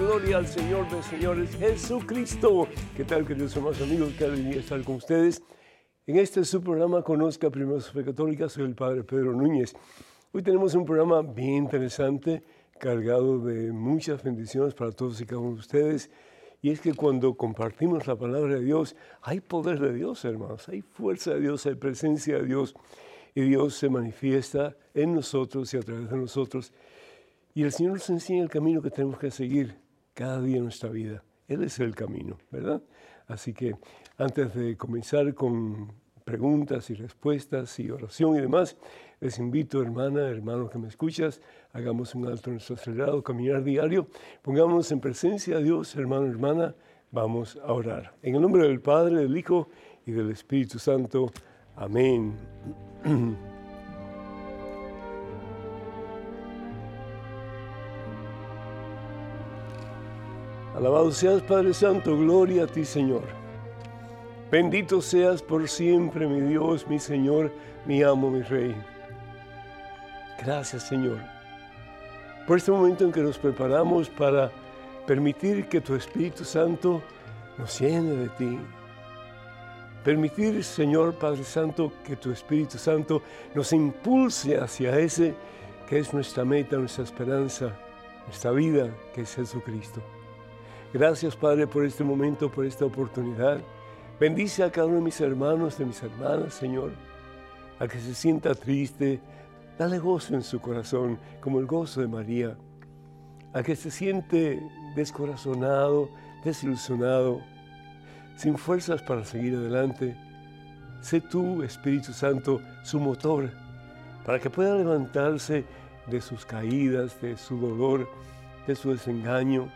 gloria al Señor de señores, Jesucristo. ¿Qué tal, queridos hermanos amigos? Qué alegría estar con ustedes. En este su programa Conozca Primero su Fe Católica, soy el Padre Pedro Núñez. Hoy tenemos un programa bien interesante, cargado de muchas bendiciones para todos y cada uno de ustedes. Y es que cuando compartimos la palabra de Dios, hay poder de Dios, hermanos, hay fuerza de Dios, hay presencia de Dios. Y Dios se manifiesta en nosotros y a través de nosotros. Y el Señor nos enseña el camino que tenemos que seguir cada día en nuestra vida. Él es el camino, ¿verdad? Así que antes de comenzar con preguntas y respuestas y oración y demás, les invito, hermana, hermano que me escuchas, hagamos un alto en nuestro acelerado caminar diario, pongámonos en presencia de Dios, hermano, hermana, vamos a orar. En el nombre del Padre, del Hijo y del Espíritu Santo. Amén. Alabado seas Padre Santo, gloria a ti Señor. Bendito seas por siempre, mi Dios, mi Señor, mi amo, mi Rey. Gracias Señor por este momento en que nos preparamos para permitir que tu Espíritu Santo nos llene de ti. Permitir, Señor Padre Santo, que tu Espíritu Santo nos impulse hacia ese que es nuestra meta, nuestra esperanza, nuestra vida, que es Jesucristo. Gracias, Padre, por este momento, por esta oportunidad. Bendice a cada uno de mis hermanos, de mis hermanas, Señor. A que se sienta triste, dale gozo en su corazón, como el gozo de María. A que se siente descorazonado, desilusionado, sin fuerzas para seguir adelante. Sé tú, Espíritu Santo, su motor, para que pueda levantarse de sus caídas, de su dolor, de su desengaño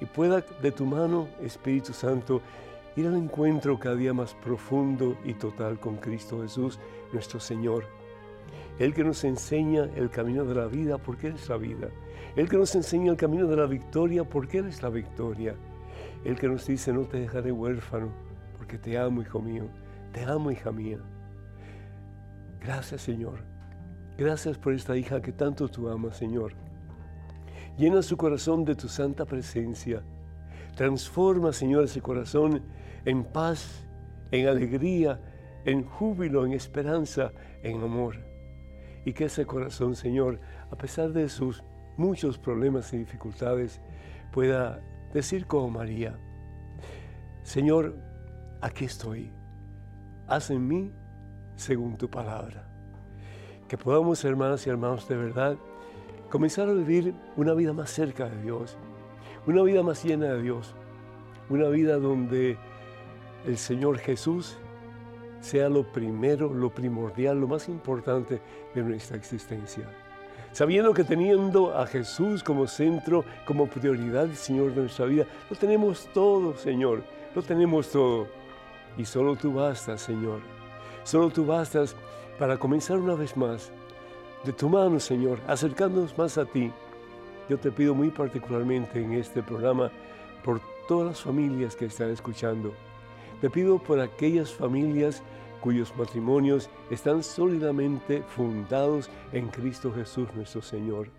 y pueda de tu mano, Espíritu Santo, ir al encuentro cada día más profundo y total con Cristo Jesús, nuestro Señor. El que nos enseña el camino de la vida, porque Él es la vida. El que nos enseña el camino de la victoria, porque Él es la victoria. El que nos dice, no te dejaré huérfano, porque te amo, hijo mío. Te amo, hija mía. Gracias, Señor. Gracias por esta hija que tanto tú amas, Señor. Llena su corazón de tu santa presencia. Transforma, Señor, ese corazón en paz, en alegría, en júbilo, en esperanza, en amor. Y que ese corazón, Señor, a pesar de sus muchos problemas y dificultades, pueda decir como María, Señor, aquí estoy, haz en mí según tu palabra. Que podamos, hermanas y hermanos, de verdad, comenzar a vivir una vida más cerca de Dios, una vida más llena de Dios, una vida donde el Señor Jesús sea lo primero, lo primordial, lo más importante de nuestra existencia. Sabiendo que teniendo a Jesús como centro, como prioridad, Señor de nuestra vida, lo tenemos todo, Señor, lo tenemos todo. Y solo tú bastas, Señor. Solo tú bastas para comenzar una vez más de tu mano, Señor, acercándonos más a ti. Yo te pido muy particularmente en este programa por todas las familias que están escuchando. Te pido por aquellas familias cuyos matrimonios están sólidamente fundados en Cristo Jesús nuestro Señor.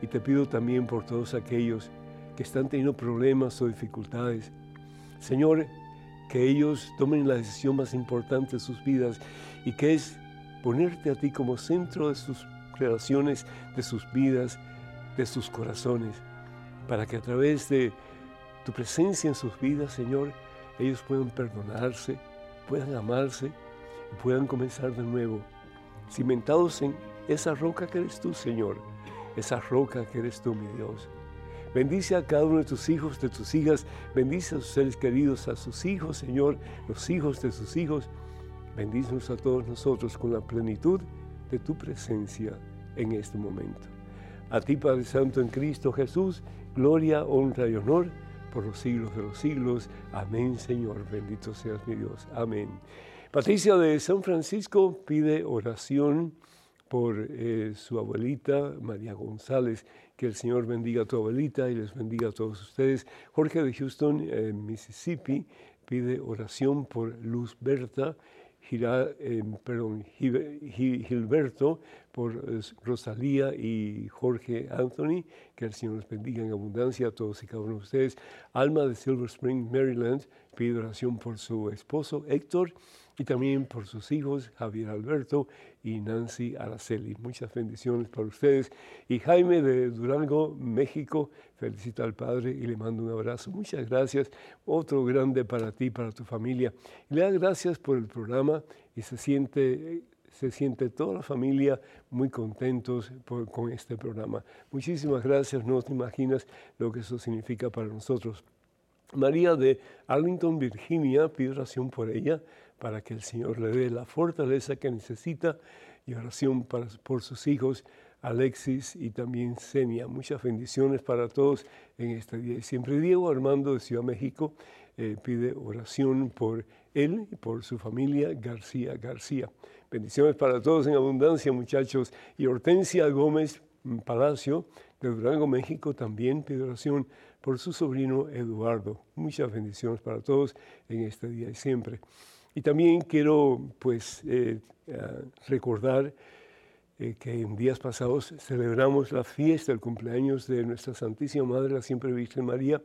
Y te pido también por todos aquellos que están teniendo problemas o dificultades. Señor, que ellos tomen la decisión más importante de sus vidas y que es ponerte a ti como centro de sus relaciones, de sus vidas, de sus corazones, para que a través de tu presencia en sus vidas, Señor, ellos puedan perdonarse, puedan amarse y puedan comenzar de nuevo, cimentados en esa roca que eres tú, Señor, esa roca que eres tú, mi Dios. Bendice a cada uno de tus hijos, de tus hijas, bendice a sus seres queridos, a sus hijos, Señor, los hijos de sus hijos, Bendícenos a todos nosotros con la plenitud de tu presencia en este momento. A ti, Padre Santo, en Cristo Jesús, gloria, honra y honor por los siglos de los siglos. Amén, Señor. Bendito seas mi Dios. Amén. Patricia de San Francisco pide oración por eh, su abuelita María González. Que el Señor bendiga a tu abuelita y les bendiga a todos ustedes. Jorge de Houston, Mississippi, pide oración por Luz Berta eh, perdón, Gilberto, por eh, Rosalía y Jorge Anthony, que el Señor les bendiga en abundancia a todos y cada uno de ustedes. Alma de Silver Spring, Maryland, pide oración por su esposo Héctor y también por sus hijos Javier Alberto y Nancy Araceli. Muchas bendiciones para ustedes. Y Jaime de Durango, México, felicita al Padre y le mando un abrazo. Muchas gracias. Otro grande para ti, para tu familia. Le da gracias por el programa y se siente se siente toda la familia muy contentos con este programa. Muchísimas gracias, no te imaginas lo que eso significa para nosotros. María de Arlington, Virginia, pide oración por ella para que el Señor le dé la fortaleza que necesita y oración por sus hijos Alexis y también Senia. Muchas bendiciones para todos en este día. Y siempre Diego Armando de Ciudad México eh, pide oración por él y por su familia García García. Bendiciones para todos en abundancia, muchachos. Y Hortensia Gómez Palacio de Durango, México, también pide oración por su sobrino Eduardo. Muchas bendiciones para todos en este día y siempre. Y también quiero pues eh, eh, recordar eh, que en días pasados celebramos la fiesta, el cumpleaños de nuestra Santísima Madre, la Siempre Virgen María,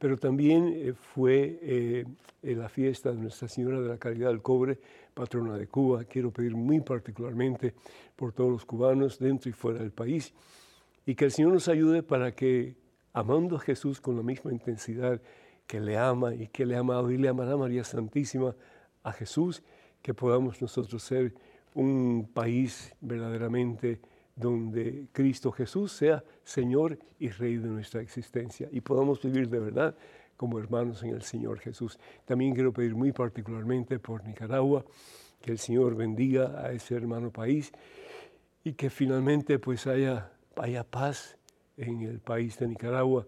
pero también fue la fiesta de Nuestra Señora de la Caridad del Cobre, patrona de Cuba. Quiero pedir muy particularmente por todos los cubanos dentro y fuera del país y que el Señor nos ayude para que, amando a Jesús con la misma intensidad que le ama y que le ha amado y le amará María Santísima, a Jesús, que podamos nosotros ser un país verdaderamente donde Cristo Jesús sea Señor y Rey de nuestra existencia y podamos vivir de verdad como hermanos en el Señor Jesús. También quiero pedir muy particularmente por Nicaragua, que el Señor bendiga a ese hermano país y que finalmente pues haya, haya paz en el país de Nicaragua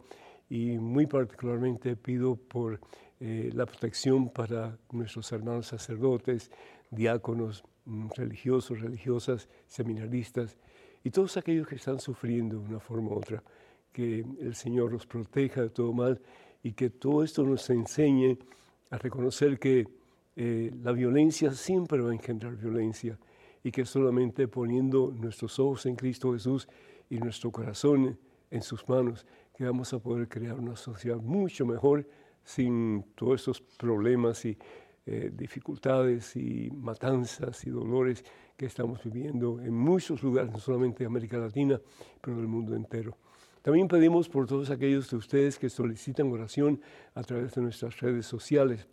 y muy particularmente pido por eh, la protección para nuestros hermanos sacerdotes, diáconos, mm, religiosos, religiosas, seminaristas y todos aquellos que están sufriendo de una forma u otra. Que el Señor los proteja de todo mal y que todo esto nos enseñe a reconocer que eh, la violencia siempre va a engendrar violencia y que solamente poniendo nuestros ojos en Cristo Jesús y nuestro corazón en sus manos, que vamos a poder crear una sociedad mucho mejor sin todos esos problemas y eh, dificultades y matanzas y dolores que estamos viviendo en muchos lugares, no solamente de América Latina, pero del mundo entero. También pedimos por todos aquellos de ustedes que solicitan oración a través de nuestras redes sociales.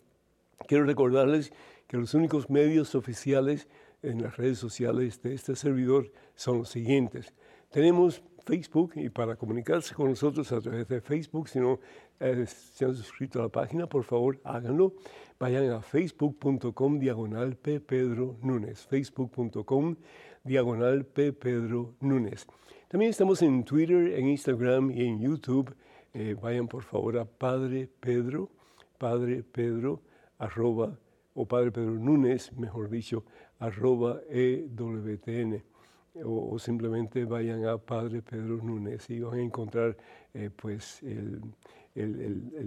Quiero recordarles que los únicos medios oficiales en las redes sociales de este servidor son los siguientes. Tenemos Facebook y para comunicarse con nosotros a través de Facebook, si no eh, se han suscrito a la página, por favor háganlo. Vayan a facebook.com diagonal P. Facebook.com diagonal P. Pedro Núñez. También estamos en Twitter, en Instagram y en YouTube. Eh, vayan por favor a Padre Pedro, Padre Pedro, arroba, o Padre Pedro Núñez, mejor dicho, arroba EWTN o, simplemente vayan a Padre Pedro Núñez y van a encontrar eh, pues el,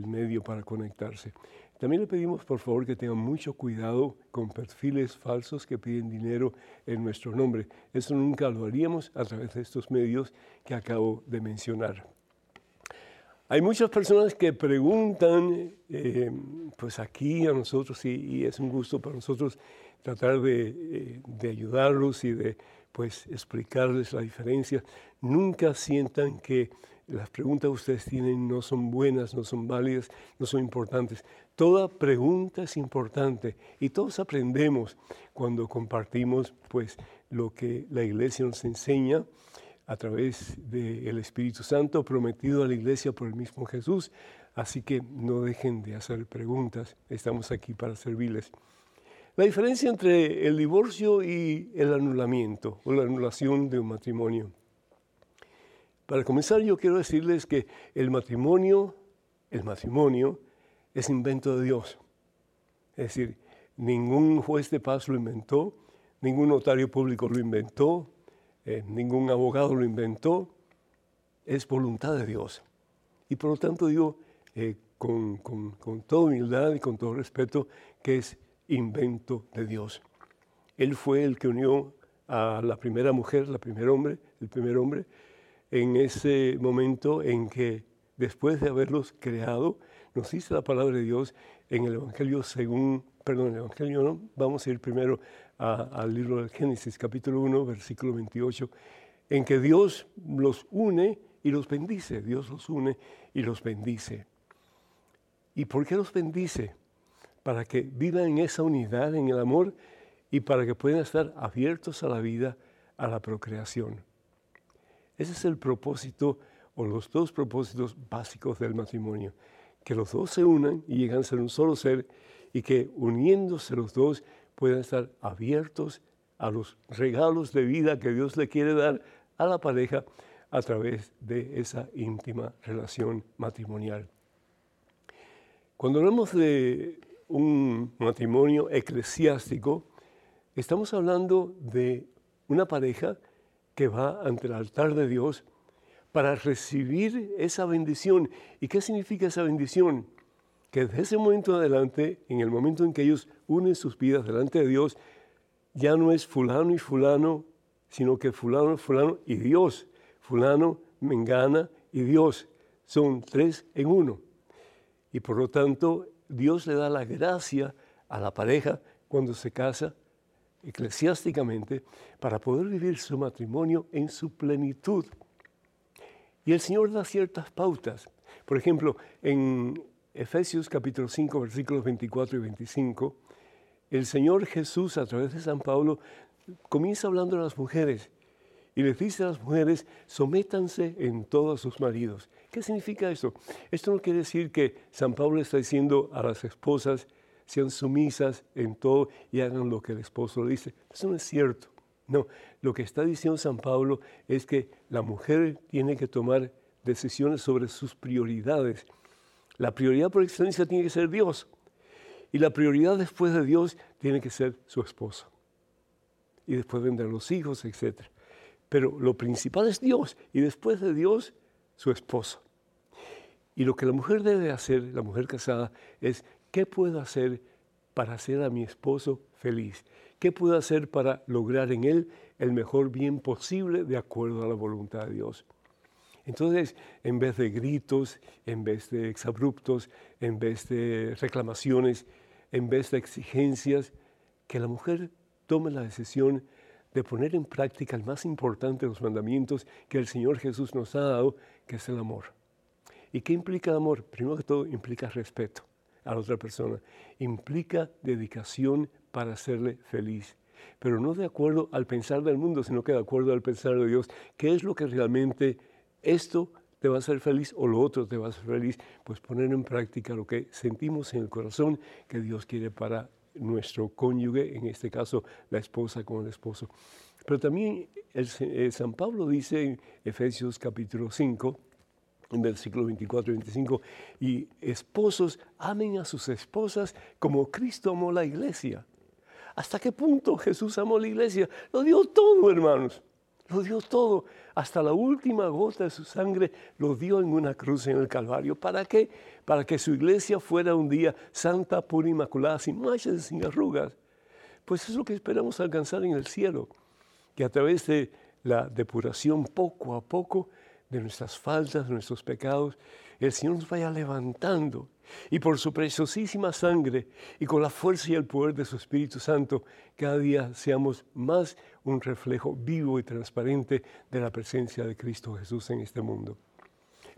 medio para conectarse. También le pedimos por favor que tengan mucho cuidado con perfiles falsos que piden dinero en nuestro nombre. Eso nunca lo haríamos a través de estos medios que acabo de mencionar. Hay muchas personas que preguntan, eh, pues aquí a nosotros, y, es un gusto para nosotros tratar de, eh, de ayudarlos y de pues explicarles la diferencia. Nunca sientan que las preguntas que ustedes tienen no son buenas, no son válidas, no son importantes. Toda pregunta es importante y todos aprendemos cuando compartimos pues lo que la iglesia nos enseña a través del Espíritu Santo prometido a la iglesia por el mismo Jesús. Así que no dejen de hacer preguntas, estamos aquí para servirles. La diferencia entre el divorcio y el anulamiento o la anulación de un matrimonio. Para comenzar, yo quiero decirles que el matrimonio, el matrimonio es invento de Dios. Es decir, ningún juez de paz lo inventó, ningún notario público lo inventó, eh, ningún abogado lo inventó, es voluntad de Dios. Y por lo tanto digo eh, con, con toda humildad y con todo respeto que es invento de Dios. Él fue el que unió a la primera mujer, la primer hombre, el primer hombre, en ese momento en que después de haberlos creado, nos dice la palabra de Dios en el Evangelio según, perdón, el Evangelio no, vamos a ir primero al libro del Génesis, capítulo 1, versículo 28, en que Dios los une y los bendice, Dios los une y los bendice. ¿Y por qué los bendice? Para que vivan en esa unidad, en el amor, y para que puedan estar abiertos a la vida, a la procreación. Ese es el propósito o los dos propósitos básicos del matrimonio, que los dos se unan y llegan a ser un solo ser y que uniéndose los dos puedan estar abiertos a los regalos de vida que Dios le quiere dar a la pareja a través de esa íntima relación matrimonial. Cuando hablamos de un matrimonio eclesiástico, estamos hablando de una pareja que va ante el altar de Dios para recibir esa bendición. ¿Y qué significa esa bendición? Que desde ese momento adelante, en el momento en que ellos unen sus vidas delante de Dios, ya no es fulano y fulano, sino que fulano, fulano y Dios. Fulano, Mengana y Dios. Son tres en uno. Y por lo tanto, Dios le da la gracia a la pareja cuando se casa eclesiásticamente para poder vivir su matrimonio en su plenitud. Y el Señor da ciertas pautas. Por ejemplo, en Efesios capítulo 5, versículos 24 y 25, el Señor Jesús a través de San Pablo comienza hablando a las mujeres y les dice a las mujeres, sométanse en todos sus maridos. ¿Qué significa esto? Esto no quiere decir que San Pablo está diciendo a las esposas, sean sumisas en todo y hagan lo que el esposo le dice. Eso no es cierto. No, lo que está diciendo San Pablo es que la mujer tiene que tomar decisiones sobre sus prioridades. La prioridad por excelencia tiene que ser Dios. Y la prioridad después de Dios tiene que ser su esposo. Y después vendrán los hijos, etc. Pero lo principal es Dios. Y después de Dios, su esposo. Y lo que la mujer debe hacer, la mujer casada, es ¿Qué puedo hacer para hacer a mi esposo feliz? ¿Qué puedo hacer para lograr en él el mejor bien posible de acuerdo a la voluntad de Dios? Entonces, en vez de gritos, en vez de exabruptos, en vez de reclamaciones, en vez de exigencias, que la mujer tome la decisión de poner en práctica el más importante de los mandamientos que el Señor Jesús nos ha dado, que es el amor. ¿Y qué implica el amor? Primero que todo, implica respeto a la otra persona. Implica dedicación para hacerle feliz. Pero no de acuerdo al pensar del mundo, sino que de acuerdo al pensar de Dios. ¿Qué es lo que realmente esto te va a hacer feliz o lo otro te va a hacer feliz? Pues poner en práctica lo que sentimos en el corazón que Dios quiere para nuestro cónyuge, en este caso la esposa con el esposo. Pero también eh, San Pablo dice en Efesios capítulo 5, en versículo 24 y 25, y esposos amen a sus esposas como Cristo amó la iglesia. ¿Hasta qué punto Jesús amó la iglesia? Lo dio todo, hermanos. Lo dio todo. Hasta la última gota de su sangre lo dio en una cruz en el Calvario. ¿Para qué? Para que su iglesia fuera un día santa, pura, inmaculada, sin manchas, sin arrugas. Pues es lo que esperamos alcanzar en el cielo. Que a través de la depuración poco a poco de nuestras faltas, de nuestros pecados, el Señor nos vaya levantando y por su preciosísima sangre y con la fuerza y el poder de su Espíritu Santo, cada día seamos más un reflejo vivo y transparente de la presencia de Cristo Jesús en este mundo.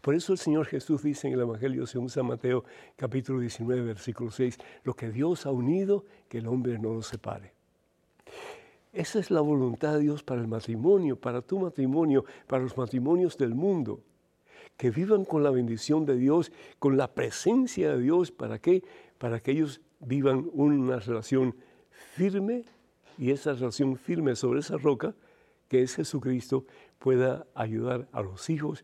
Por eso el Señor Jesús dice en el Evangelio según San Mateo capítulo 19 versículo 6, lo que Dios ha unido, que el hombre no lo separe. Esa es la voluntad de Dios para el matrimonio, para tu matrimonio, para los matrimonios del mundo. Que vivan con la bendición de Dios, con la presencia de Dios. ¿Para qué? Para que ellos vivan una relación firme y esa relación firme sobre esa roca, que es Jesucristo, pueda ayudar a los hijos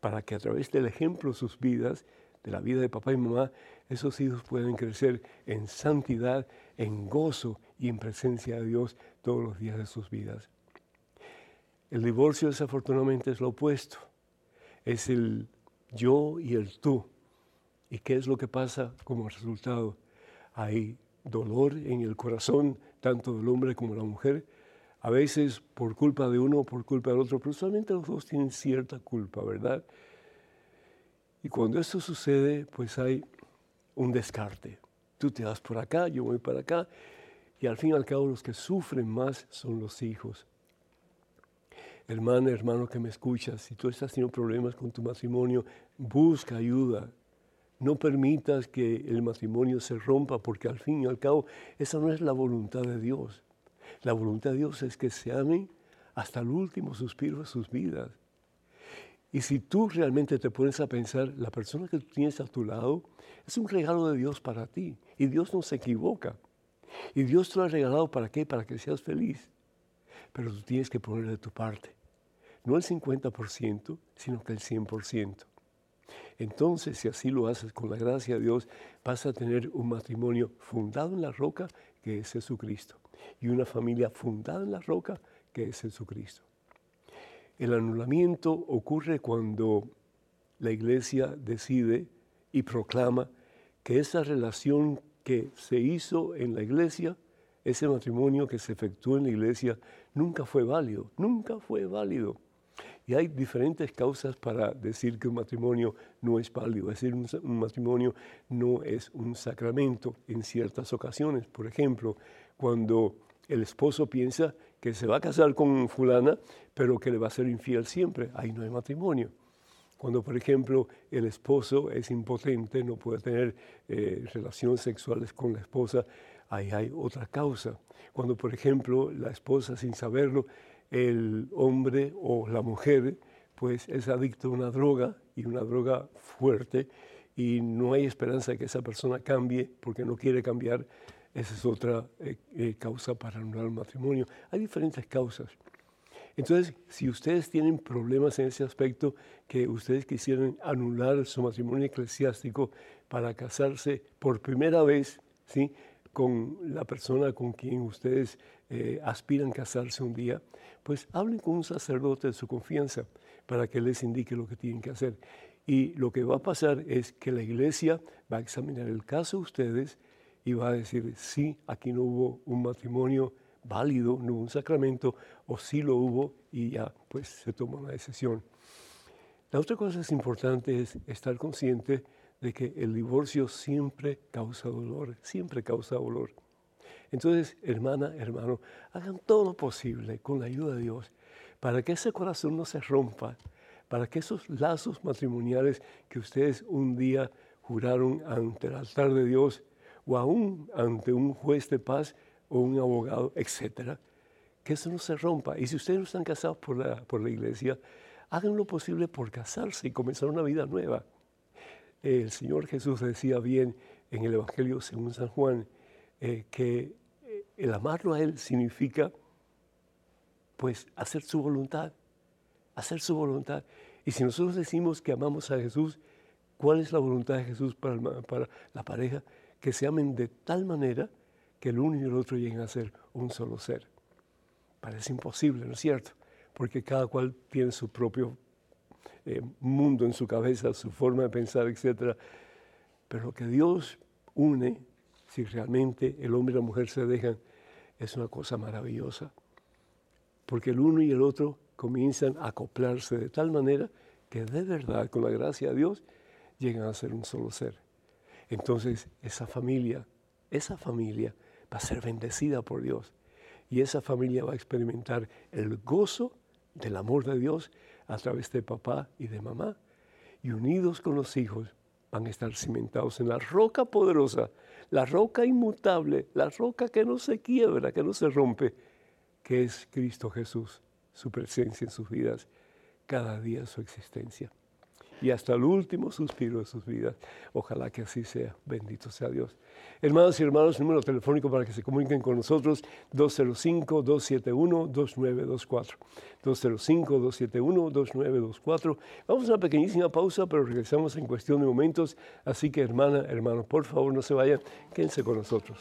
para que a través del ejemplo de sus vidas de la vida de papá y mamá, esos hijos pueden crecer en santidad, en gozo y en presencia de Dios todos los días de sus vidas. El divorcio desafortunadamente es lo opuesto. Es el yo y el tú. ¿Y qué es lo que pasa como resultado? Hay dolor en el corazón, tanto del hombre como de la mujer, a veces por culpa de uno o por culpa del otro, pero solamente los dos tienen cierta culpa, ¿verdad? Y cuando esto sucede, pues hay un descarte. Tú te vas por acá, yo voy para acá, y al fin y al cabo los que sufren más son los hijos. Hermana, hermano que me escuchas, si tú estás teniendo problemas con tu matrimonio, busca ayuda. No permitas que el matrimonio se rompa, porque al fin y al cabo esa no es la voluntad de Dios. La voluntad de Dios es que se amen hasta el último suspiro de sus vidas. Y si tú realmente te pones a pensar, la persona que tú tienes a tu lado es un regalo de Dios para ti. Y Dios no se equivoca. Y Dios te lo ha regalado para qué? Para que seas feliz. Pero tú tienes que poner de tu parte. No el 50%, sino que el 100%. Entonces, si así lo haces con la gracia de Dios, vas a tener un matrimonio fundado en la roca que es Jesucristo y una familia fundada en la roca que es Jesucristo. El anulamiento ocurre cuando la iglesia decide y proclama que esa relación que se hizo en la iglesia, ese matrimonio que se efectuó en la iglesia, nunca fue válido, nunca fue válido. Y hay diferentes causas para decir que un matrimonio no es válido, es decir, un, matrimonio no es un sacramento en ciertas ocasiones. Por ejemplo, cuando el esposo piensa que se va a casar con fulana, pero que le va a ser infiel siempre, ahí no hay matrimonio. Cuando, por ejemplo, el esposo es impotente, no puede tener eh, relaciones sexuales con la esposa, ahí hay otra causa. Cuando, por ejemplo, la esposa, sin saberlo, el hombre o la mujer, pues es adicto a una droga y una droga fuerte y no hay esperanza de que esa persona cambie porque no quiere cambiar, esa es otra eh, eh, causa para anular el matrimonio. Hay diferentes causas. Entonces, si ustedes tienen problemas en ese aspecto, que ustedes quisieran anular su matrimonio eclesiástico para casarse por primera vez, ¿sí? con la persona con quien ustedes eh, aspiran casarse un día, pues hablen con un sacerdote de su confianza para que les indique lo que tienen que hacer. Y lo que va a pasar es que la iglesia va a examinar el caso de ustedes y va a decir, sí, aquí no hubo un matrimonio válido, no un sacramento, o sí lo hubo y ya pues se toma una decisión. La otra cosa es importante es estar consciente de que el divorcio siempre causa dolor, siempre causa dolor. Entonces, hermana, hermano, hagan todo lo posible con la ayuda de Dios para que ese corazón no se rompa, para que esos lazos matrimoniales que ustedes un día juraron ante el altar de Dios o aún ante un juez de paz o un abogado, etcétera, que eso no se rompa. Y si ustedes no están casados por la, por la iglesia, hagan lo posible por casarse y comenzar una vida nueva el Señor Jesús decía bien en el Evangelio según San Juan eh, que eh, el amarlo a Él significa pues hacer su voluntad, hacer su voluntad. Y si nosotros decimos que amamos a Jesús, ¿cuál es la voluntad de Jesús para, para la pareja? Que se amen de tal manera que el uno y el otro lleguen a ser un solo ser. Parece imposible, ¿no es cierto? Porque cada cual tiene su propio eh, mundo en su cabeza, su forma de pensar, etc. Pero lo que Dios une, si realmente el hombre y la mujer se dejan, es una cosa maravillosa. Porque el uno y el otro comienzan a acoplarse de tal manera que de verdad, con la gracia de Dios, llegan a ser un solo ser. Entonces, esa familia, esa familia va a ser bendecida por Dios. Y esa familia va a experimentar el gozo del amor de Dios a través de papá y de mamá. Y unidos con los hijos van a estar cimentados en la roca poderosa, la roca inmutable, la roca que no se quiebra, que no se rompe, que es Cristo Jesús, su presencia en sus vidas, cada día su existencia. Y hasta el último suspiro de sus vidas. Ojalá que así sea. Bendito sea Dios. Hermanos y hermanos, número telefónico para que se comuniquen con nosotros, 205-271-2924. 205-271-2924. Vamos a una pequeñísima pausa, pero regresamos en cuestión de momentos. Así que hermana, hermano, por favor no se vayan, quédense con nosotros.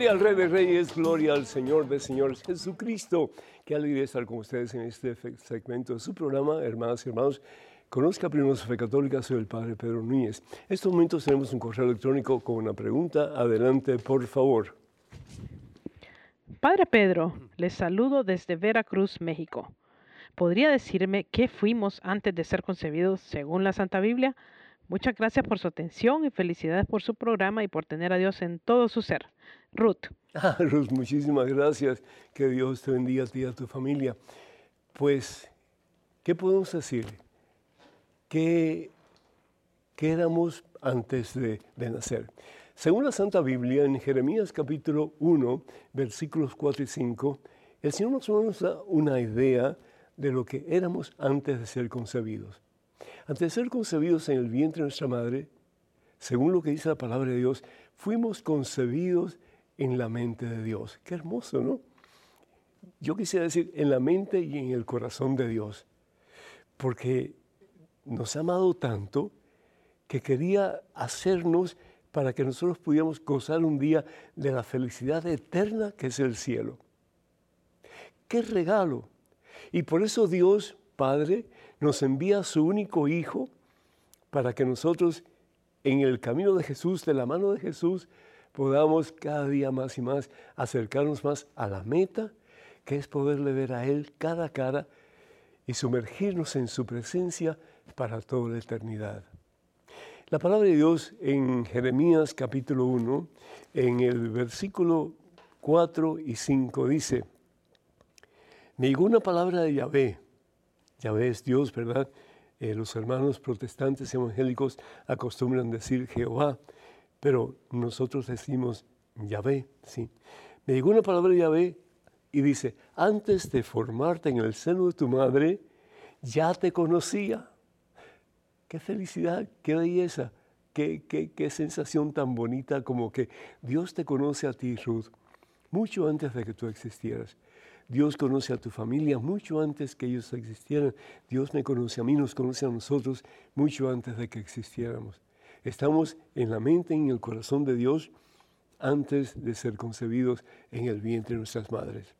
Gloria al Rey de Reyes, gloria al Señor de Señores Jesucristo. Qué alegría estar con ustedes en este segmento de su programa, hermanas y hermanos. Conozca primero su fe católica, soy el Padre Pedro Núñez. En estos momentos tenemos un correo electrónico con una pregunta. Adelante, por favor. Padre Pedro, les saludo desde Veracruz, México. ¿Podría decirme qué fuimos antes de ser concebidos según la Santa Biblia? Muchas gracias por su atención y felicidades por su programa y por tener a Dios en todo su ser. Ruth. Ah, Ruth, muchísimas gracias. Que Dios te bendiga a ti y a tu familia. Pues, ¿qué podemos decir? ¿Qué, qué éramos antes de, nacer? Según la Santa Biblia, en Jeremías capítulo 1, versículos 4 y 5, el Señor nos da una idea de lo que éramos antes de ser concebidos. Antes de ser concebidos en el vientre de nuestra madre, según lo que dice la palabra de Dios, fuimos concebidos en la mente de Dios. Qué hermoso, ¿no? Yo quisiera decir en la mente y en el corazón de Dios, porque nos ha amado tanto que quería hacernos para que nosotros pudiéramos gozar un día de la felicidad eterna que es el cielo. ¡Qué regalo! Y por eso Dios, Padre, nos envía a su único Hijo para que nosotros en el camino de Jesús, de la mano de Jesús, podamos cada día más y más acercarnos más a la meta, que es poderle ver a Él cara a cara y sumergirnos en su presencia para toda la eternidad. La palabra de Dios en Jeremías capítulo 1, en el versículo 4 y 5 dice, ninguna palabra de Yahvé, ya ves, Dios, ¿verdad? Eh, los hermanos protestantes evangélicos acostumbran decir Jehová, pero nosotros decimos Yahvé, ¿sí? Me llegó una palabra Yahvé y dice, antes de formarte en el seno de tu madre, ya te conocía. Qué felicidad, qué belleza, qué, qué, qué sensación tan bonita como que Dios te conoce a ti, Ruth, mucho antes de que tú existieras. Dios conoce a tu familia mucho antes que ellos existieran. Dios me conoce a mí, nos conoce a nosotros mucho antes de que existiéramos. Estamos en la mente y en el corazón de Dios antes de ser concebidos en el vientre de nuestras madres.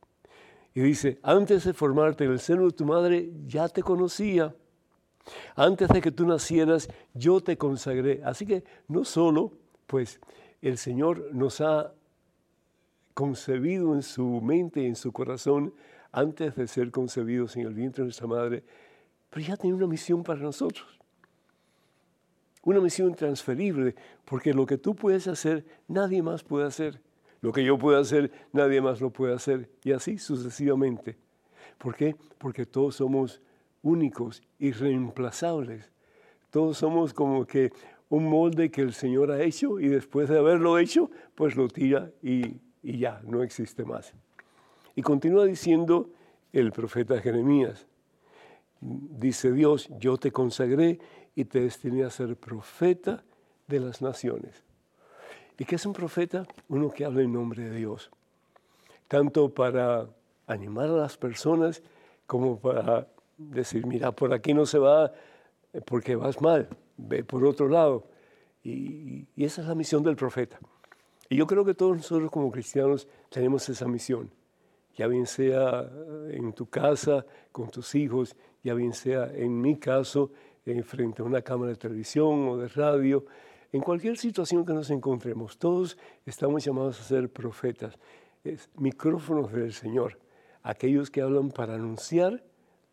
Y dice, antes de formarte en el seno de tu madre, ya te conocía. Antes de que tú nacieras, yo te consagré. Así que no solo, pues, el Señor nos ha concebido en su mente y en su corazón antes de ser concebidos en el vientre de nuestra madre, pero ya tiene una misión para nosotros. Una misión transferible, porque lo que tú puedes hacer, nadie más puede hacer. Lo que yo puedo hacer, nadie más lo puede hacer. Y así sucesivamente. ¿Por qué? Porque todos somos únicos, irreemplazables. Todos somos como que un molde que el Señor ha hecho y después de haberlo hecho, pues lo tira y y ya, no existe más. Y continúa diciendo el profeta Jeremías, dice Dios, yo te consagré y te destiné a ser profeta de las naciones. ¿Y qué es un profeta? Uno que habla en nombre de Dios, tanto para animar a las personas como para decir, mira, por aquí no se va porque vas mal, ve por otro lado. Y, y esa es la misión del profeta. Y yo creo que todos nosotros como cristianos tenemos esa misión, ya bien sea en tu casa, con tus hijos, ya bien sea en mi caso, en frente a una cámara de televisión o de radio, en cualquier situación que nos encontremos, todos estamos llamados a ser profetas, es, micrófonos del Señor, aquellos que hablan para anunciar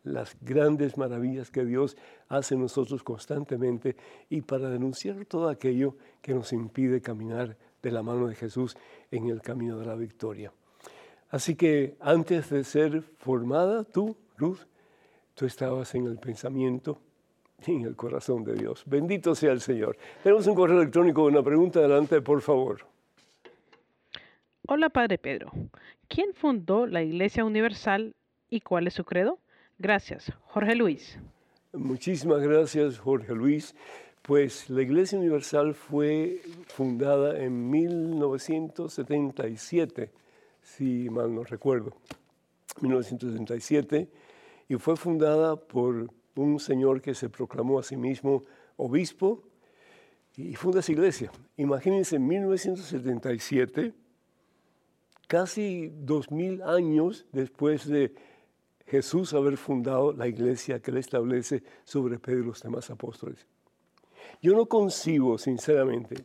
las grandes maravillas que Dios hace en nosotros constantemente y para denunciar todo aquello que nos impide caminar de la mano de Jesús en el camino de la victoria. Así que antes de ser formada, tú, Ruth, tú estabas en el pensamiento en el corazón de Dios. Bendito sea el Señor. Tenemos un correo electrónico, una pregunta adelante, por favor. Hola, Padre Pedro. ¿Quién fundó la Iglesia Universal y cuál es su credo? Gracias, Jorge Luis. Muchísimas gracias, Jorge Luis. Pues la Iglesia Universal fue fundada en 1977, si mal no recuerdo, 1977, y fue fundada por un señor que se proclamó a sí mismo obispo y funda esa iglesia. Imagínense, en 1977, casi dos mil años después de Jesús haber fundado la iglesia que él establece sobre Pedro y los demás apóstoles. Yo no concibo, sinceramente,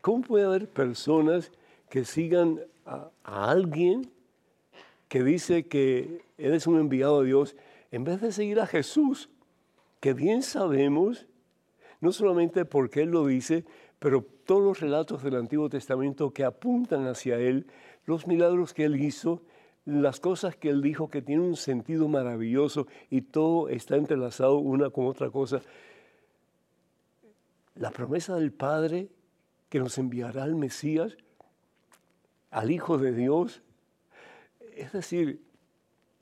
cómo puede haber personas que sigan a, alguien que dice que él es un enviado de Dios en vez de seguir a Jesús, que bien sabemos, no solamente porque Él lo dice, pero todos los relatos del Antiguo Testamento que apuntan hacia Él, los milagros que Él hizo, las cosas que Él dijo que tienen un sentido maravilloso y todo está entrelazado una con otra cosa. La promesa del Padre que nos enviará al Mesías, al Hijo de Dios, es decir,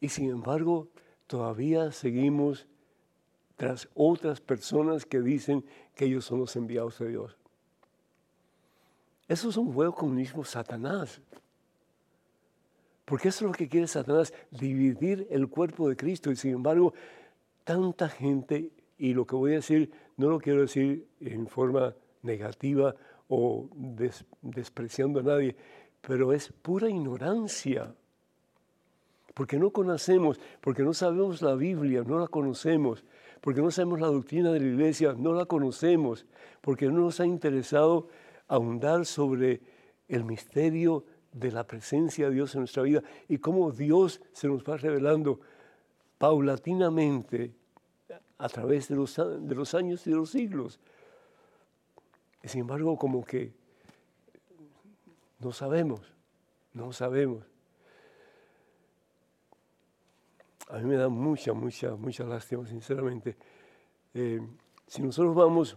y sin embargo todavía seguimos tras otras personas que dicen que ellos son los enviados de Dios. Eso es un juego comunismo Satanás. Porque eso es lo que quiere Satanás, dividir el cuerpo de Cristo. Y sin embargo, tanta gente, y lo que voy a decir, no lo quiero decir en forma negativa o despreciando a nadie, pero es pura ignorancia porque no conocemos, porque no sabemos la Biblia, no la conocemos, porque no sabemos la doctrina de la iglesia, no la conocemos, porque no nos ha interesado ahondar sobre el misterio de la presencia de Dios en nuestra vida y cómo Dios se nos va revelando paulatinamente a través de los, de los años y de los siglos. Sin embargo, como que no sabemos, no sabemos. A mí me da mucha, mucha, mucha lástima, sinceramente. Eh, si nosotros vamos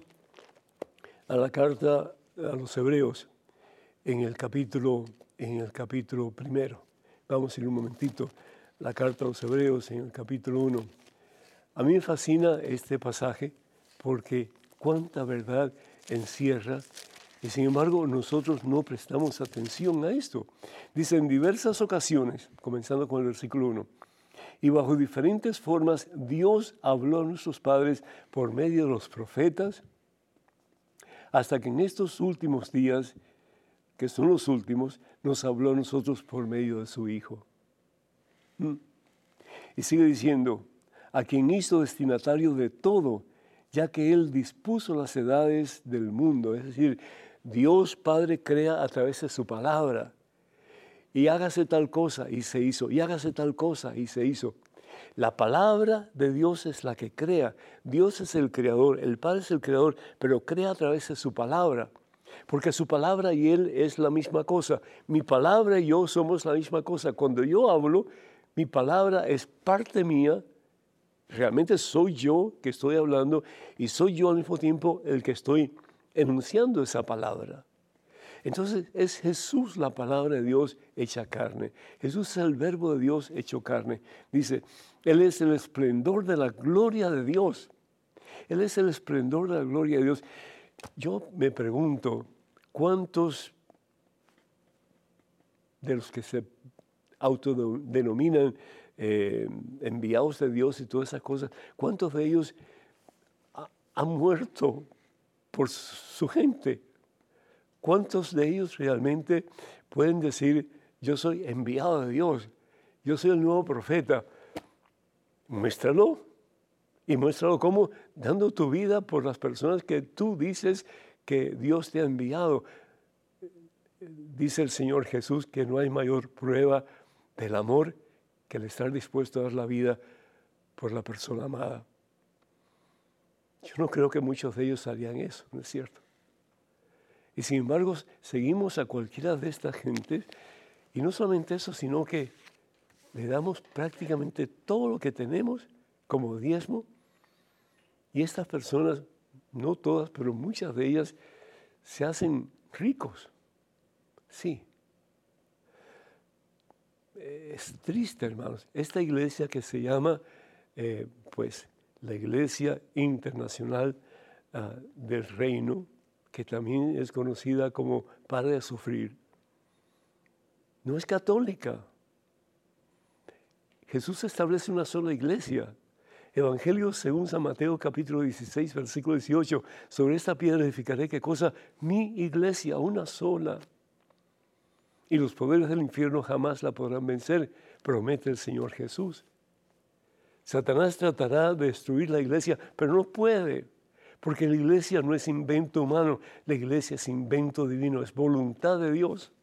a la carta a los hebreos, en el capítulo, en el capítulo primero, vamos a ir un momentito, la carta a los hebreos en el capítulo 1. A mí me fascina este pasaje porque cuánta verdad encierra y sin embargo nosotros no prestamos atención a esto. Dice en diversas ocasiones, comenzando con el versículo 1, y bajo diferentes formas Dios habló a nuestros padres por medio de los profetas, hasta que en estos últimos días, que son los últimos, nos habló a nosotros por medio de su Hijo. Mm. Y sigue diciendo, a quien hizo destinatario de todo, ya que Él dispuso las edades del mundo, es decir, Dios Padre crea a través de su palabra y hágase tal cosa y se hizo, y hágase tal cosa y se hizo. La palabra de Dios es la que crea. Dios es el creador, el Padre es el creador, pero crea a través de su palabra. Porque su palabra y Él es la misma cosa. Mi palabra y yo somos la misma cosa. Cuando yo hablo, mi palabra es parte mía. Realmente soy yo que estoy hablando y soy yo al mismo tiempo el que estoy enunciando esa palabra. Entonces es Jesús la palabra de Dios hecha carne. Jesús es el verbo de Dios hecho carne. Dice, Él es el esplendor de la gloria de Dios. Él es el esplendor de la gloria de Dios. Yo me pregunto, ¿cuántos de los que se autodenominan eh, enviados de Dios y todas esas cosas, cuántos de ellos han muerto por su gente? ¿Cuántos de ellos realmente pueden decir, yo soy enviado de Dios, yo soy el nuevo profeta? Muéstralo. Y muéstralo cómo dando tu vida por las personas que tú dices que Dios te ha enviado. Dice el Señor Jesús que no hay mayor prueba del amor que el estar dispuesto a dar la vida por la persona amada. Yo no creo que muchos de ellos harían eso, ¿no es cierto? Y sin embargo, seguimos a cualquiera de estas gentes, y no solamente eso, sino que le damos prácticamente todo lo que tenemos como diezmo, y estas personas, no todas, pero muchas de ellas, se hacen ricos. Sí. Es triste, hermanos. Esta iglesia que se llama, eh, pues, la Iglesia Internacional ah, del Reino, que también es conocida como Padre de Sufrir, no es católica. Jesús establece una sola iglesia. Evangelio según San Mateo capítulo 16, versículo 18. Sobre esta piedra edificaré qué cosa? Mi iglesia, una sola. Y los poderes del infierno jamás la podrán vencer, promete el Señor Jesús. Satanás tratará de destruir la iglesia, pero no puede, porque la iglesia no es invento humano, la iglesia es invento divino, es voluntad de Dios.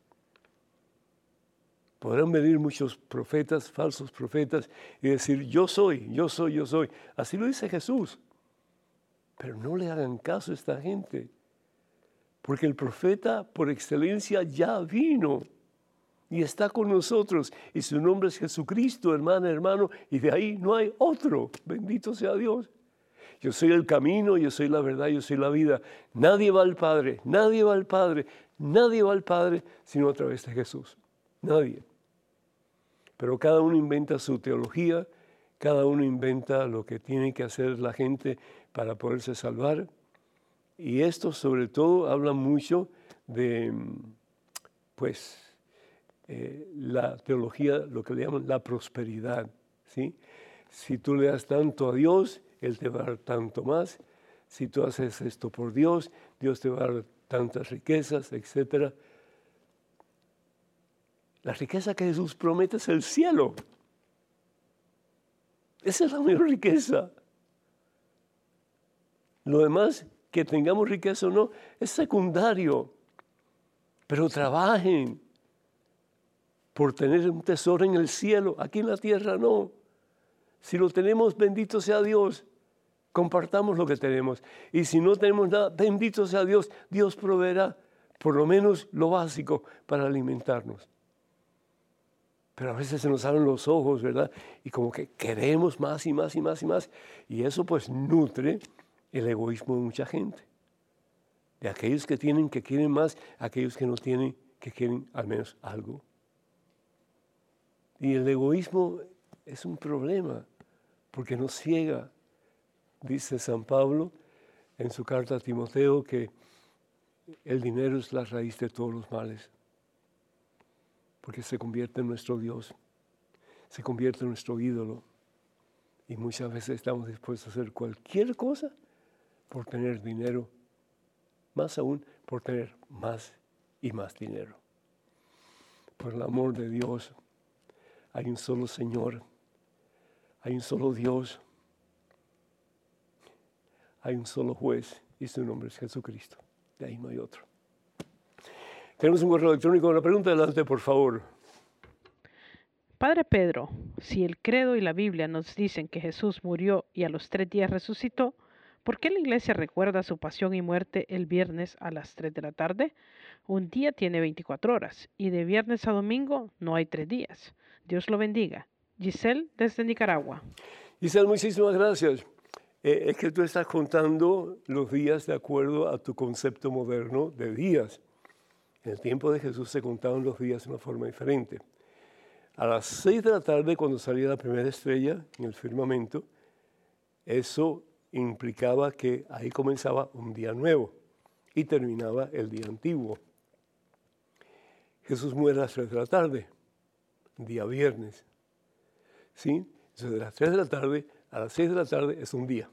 Podrán venir muchos profetas, falsos profetas, y decir, yo soy, yo soy, yo soy. Así lo dice Jesús. Pero no le hagan caso a esta gente, porque el profeta por excelencia ya vino y está con nosotros. Y su nombre es Jesucristo, hermana, hermano, y de ahí no hay otro. Bendito sea Dios. Yo soy el camino, yo soy la verdad, yo soy la vida. Nadie va al Padre, nadie va al Padre, nadie va al Padre sino a través de Jesús. Nadie. Pero cada uno inventa su teología, cada uno inventa lo que tiene que hacer la gente para poderse salvar. Y esto sobre todo habla mucho de, pues, eh, la teología, lo que le llaman la prosperidad. ¿sí? Si tú le das tanto a Dios, Él te va a dar tanto más. Si tú haces esto por Dios, Dios te va a dar tantas riquezas, etc. La riqueza que Jesús promete es el cielo. Esa es la mayor riqueza. Lo demás, que tengamos riqueza o no, es secundario. Pero trabajen, por tener un tesoro en el cielo, aquí en la tierra no. Si lo tenemos, bendito sea Dios, compartamos lo que tenemos. Y si no tenemos nada, bendito sea Dios, Dios proveerá por lo menos lo básico para alimentarnos. Pero a veces se nos abren los ojos, ¿verdad? Y como que queremos más y más y más y más. Y eso pues nutre el egoísmo de mucha gente. De aquellos que tienen que quieren más, aquellos que no tienen que quieren al menos algo. Y el egoísmo es un problema porque nos ciega. Dice San Pablo en su carta a Timoteo que el dinero es la raíz de todos los males, porque se convierte en nuestro Dios, se convierte en nuestro ídolo. Y muchas veces estamos dispuestos a hacer cualquier cosa por tener dinero, más aún por tener más y más dinero. Por el amor de Dios, hay un solo Señor, hay un solo Dios, hay un solo juez y su nombre es Jesucristo. De ahí no hay otro. Tenemos un correo electrónico. Una pregunta adelante, por favor. Padre Pedro, si el credo y la Biblia nos dicen que Jesús murió y a los tres días resucitó, ¿por qué la iglesia recuerda su pasión y muerte el viernes a las tres de la tarde? Un día tiene 24 horas y de viernes a domingo no hay tres días. Dios lo bendiga. Giselle desde Nicaragua. Giselle, muchísimas gracias. Eh, es que tú estás contando los días de acuerdo a tu concepto moderno de días. En el tiempo de Jesús se contaban los días de una forma diferente. A las seis de la tarde, cuando salía la primera estrella en el firmamento, eso implicaba que ahí comenzaba un día nuevo y terminaba el día antiguo. Jesús muere a las tres de la tarde día viernes. ¿Sí? Entonces, de las 3 de la tarde a las 6 de la tarde es un día.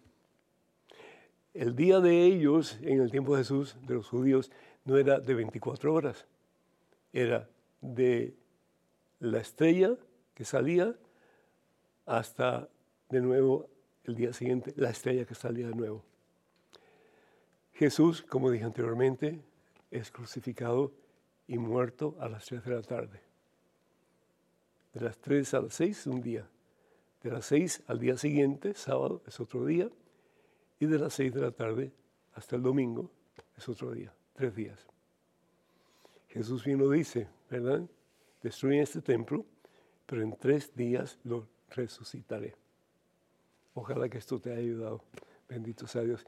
El día de ellos, en el tiempo de Jesús, de los judíos, no era de 24 horas, era de la estrella que salía hasta de nuevo el día siguiente, la estrella que salía de nuevo. Jesús, como dije anteriormente, es crucificado y muerto a las 3 de la tarde De las 3 a las 6, un día. De las 6 al día siguiente, sábado, es otro día. Y de las 6 de la tarde hasta el domingo, es otro día. Tres días. Jesús bien lo dice, ¿verdad? Destruyen este templo, pero en tres días lo resucitaré. Ojalá que esto te haya ayudado. Bendito sea Dios.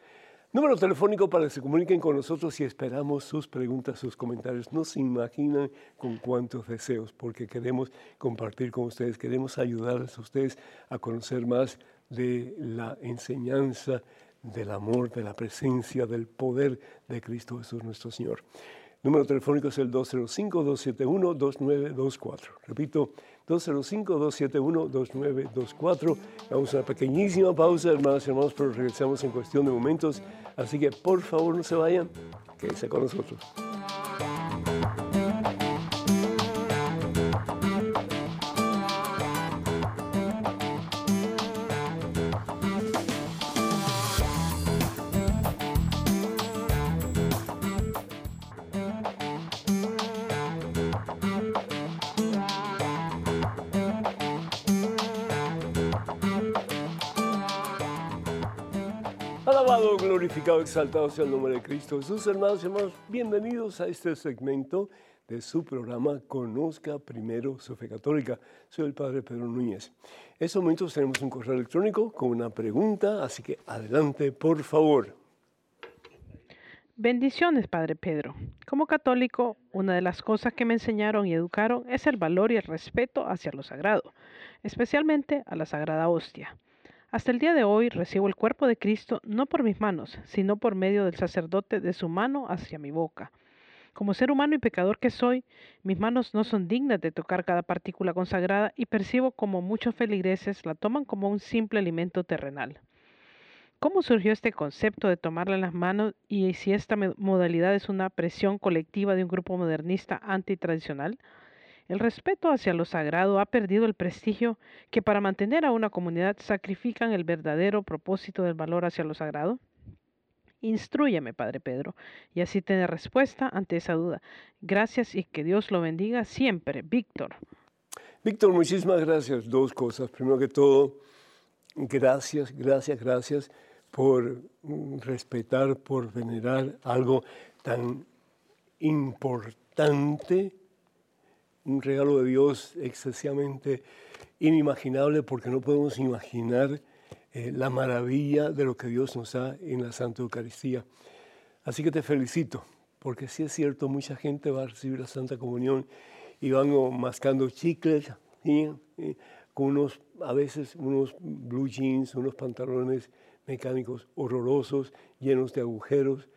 Número telefónico para que se comuniquen con nosotros y esperamos sus preguntas, sus comentarios. No se imaginan con cuántos deseos, porque queremos compartir con ustedes, queremos ayudarles a ustedes a conocer más de la enseñanza, del amor, de la presencia, del poder de Cristo Jesús nuestro Señor. Número telefónico es el 205-271-2924. Repito, 205-271-2924. Vamos a una pequeñísima pausa, hermanas y hermanos, pero regresamos en cuestión de momentos. Así que por favor no se vayan, quédense con nosotros. Glorificado, exaltado sea el nombre de Cristo Jesús. Hermanos y hermanos, bienvenidos a este segmento de su programa Conozca Primero su Fe Católica. Soy el Padre Pedro Núñez. En estos momentos tenemos un correo electrónico con una pregunta, así que adelante, por favor. Bendiciones, Padre Pedro. Como católico, una de las cosas que me enseñaron y educaron es el valor y el respeto hacia lo sagrado, especialmente a la Sagrada Hostia. Hasta el día de hoy recibo el cuerpo de Cristo no por mis manos, sino por medio del sacerdote de su mano hacia mi boca. Como ser humano y pecador que soy, mis manos no son dignas de tocar cada partícula consagrada y percibo como muchos feligreses la toman como un simple alimento terrenal. ¿Cómo surgió este concepto de tomarla en las manos y si esta modalidad es una presión colectiva de un grupo modernista antitradicional? El respeto hacia lo sagrado ha perdido el prestigio que para mantener a una comunidad sacrifican el verdadero propósito del valor hacia lo sagrado. Instrúyame, Padre Pedro, y así tener respuesta ante esa duda. Gracias y que Dios lo bendiga siempre. Víctor. Víctor, muchísimas gracias. Dos cosas. Primero que todo, gracias, gracias, gracias por respetar, por venerar algo tan importante un regalo de Dios excesivamente inimaginable porque no podemos imaginar eh, la maravilla de lo que Dios nos da en la Santa Eucaristía. Así que te felicito, porque sí es cierto, mucha gente va a recibir la Santa Comunión y van mascando chicles, con unos, a veces unos blue jeans, unos pantalones mecánicos horrorosos, llenos de agujeros.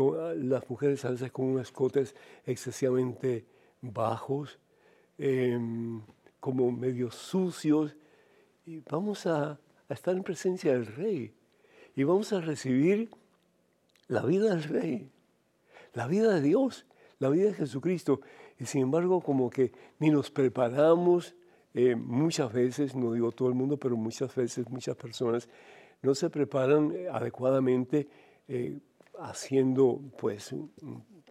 Ah, las mujeres a veces con unos escotes excesivamente bajos, em, como medio sucios, y vamos a, a estar en presencia del Rey y vamos a recibir la vida del Rey, la vida de Dios, la vida de Jesucristo. Y sin embargo, como que ni nos preparamos eh, muchas veces, no digo todo el mundo, pero muchas veces muchas personas no se preparan eh, adecuadamente eh, haciendo pues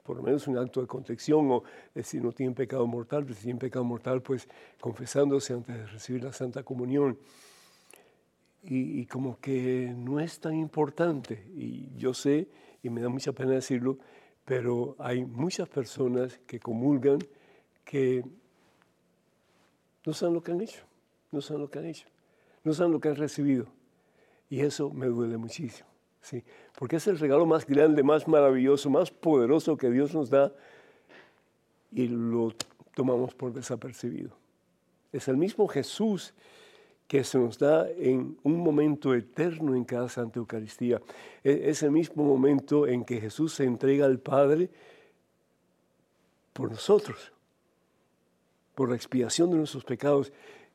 por lo menos un acto de contrición o eh, si no tienen pecado mortal, si tienen pecado mortal pues confesándose antes de recibir la Santa Comunión. Y, como que no es tan importante, y yo sé, y me da mucha pena decirlo, pero hay muchas personas que comulgan que no saben lo que han hecho, no saben lo que han hecho, no saben lo que han recibido. Y eso me duele muchísimo. ¿sí? Porque es el regalo más grande, más maravilloso, más poderoso que Dios nos da y lo tomamos por desapercibido. Es el mismo Jesús que se nos da en un momento eterno en cada Santa Eucaristía. E, es el mismo momento en que Jesús se entrega al Padre por nosotros, por la expiación de nuestros pecados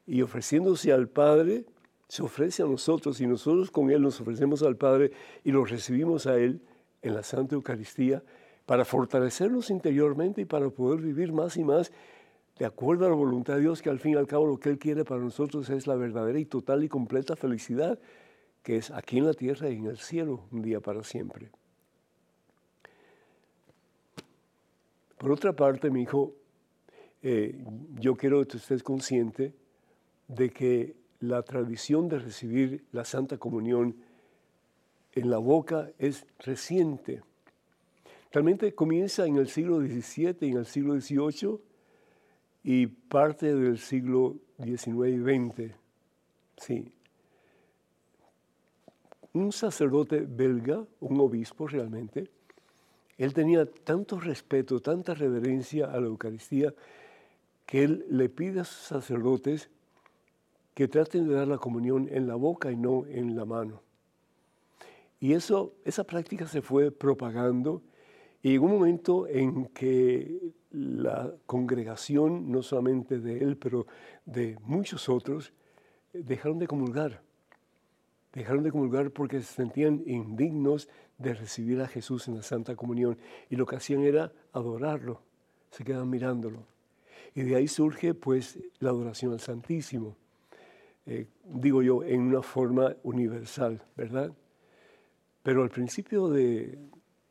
y ofreciéndose al Padre se ofrece a nosotros y nosotros con Él nos ofrecemos al Padre y lo recibimos a Él en la Santa Eucaristía para fortalecernos interiormente y para poder vivir más y más de acuerdo a la voluntad de Dios, que al fin y al cabo lo que Él quiere para nosotros es la verdadera y total y completa felicidad, que es aquí en la tierra y en el cielo, un día para siempre. Por otra parte, mi hijo, eh, yo quiero que usted esté consciente de que la tradición de recibir la Santa Comunión en la boca es reciente. Realmente comienza en el siglo XVII en el siglo XVIII y parte del siglo XIX y XX. Sí. Un sacerdote belga, un obispo realmente, él tenía tanto respeto, tanta reverencia a la Eucaristía, que él le pide a sus sacerdotes que traten de dar la comunión en la boca y no en la mano. Y eso, esa práctica se fue propagando y llegó un momento en que la congregación, no solamente de él, pero de muchos otros, dejaron de comulgar. Dejaron de comulgar porque se sentían indignos de recibir a Jesús en la Santa Comunión y lo que hacían era adorarlo, se quedan mirándolo. Y de ahí surge pues la adoración al Santísimo. Eh, digo yo, en una forma universal, ¿verdad? Pero al principio, de,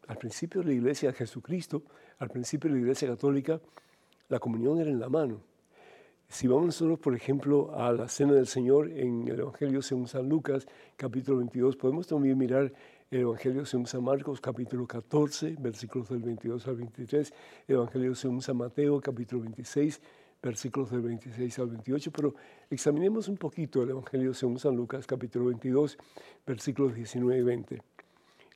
al principio de la iglesia de Jesucristo, al principio de la iglesia católica, la comunión era en la mano. Si vamos nosotros, por ejemplo, a la cena del Señor en el Evangelio según San Lucas, capítulo 22, podemos también mirar el Evangelio según San Marcos, capítulo 14, versículos del 22 al 23, el Evangelio según San Mateo, capítulo 26, versículos del 26 al 28, pero examinemos un poquito el Evangelio según San Lucas, capítulo 22, versículos 19 y 20.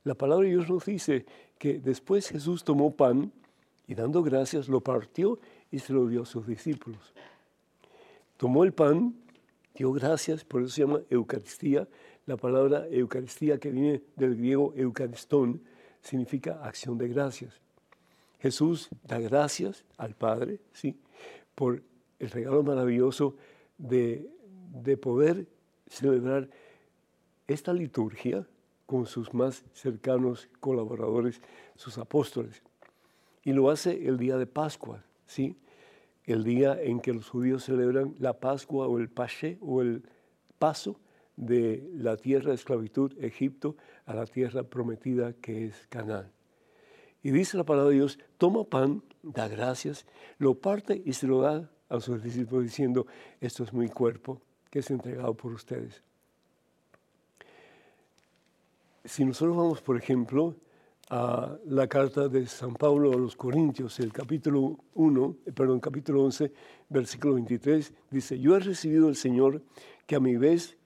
La palabra de Dios nos dice que después Jesús tomó pan y dando gracias lo partió y se lo dio a sus discípulos. Tomó el pan, dio gracias, por eso se llama Eucaristía. La palabra Eucaristía que viene del griego eucaristón significa acción de gracias. Jesús da gracias al Padre, ¿sí? Por el regalo maravilloso de, poder celebrar esta liturgia con sus más cercanos colaboradores, sus apóstoles. Y lo hace el día de Pascua, ¿sí? el día en que los judíos celebran la Pascua o el Pashe o el paso de la tierra de esclavitud, Egipto, a la tierra prometida que es Canaán. Y dice la palabra de Dios, toma pan, da gracias, lo parte y se lo da a sus discípulos diciendo, esto es mi cuerpo que es entregado por ustedes. Si nosotros vamos, por ejemplo, a la carta de San Pablo a los Corintios, el capítulo 1, eh, perdón, capítulo 11, versículo 23, dice, yo he recibido del Señor que a mi vez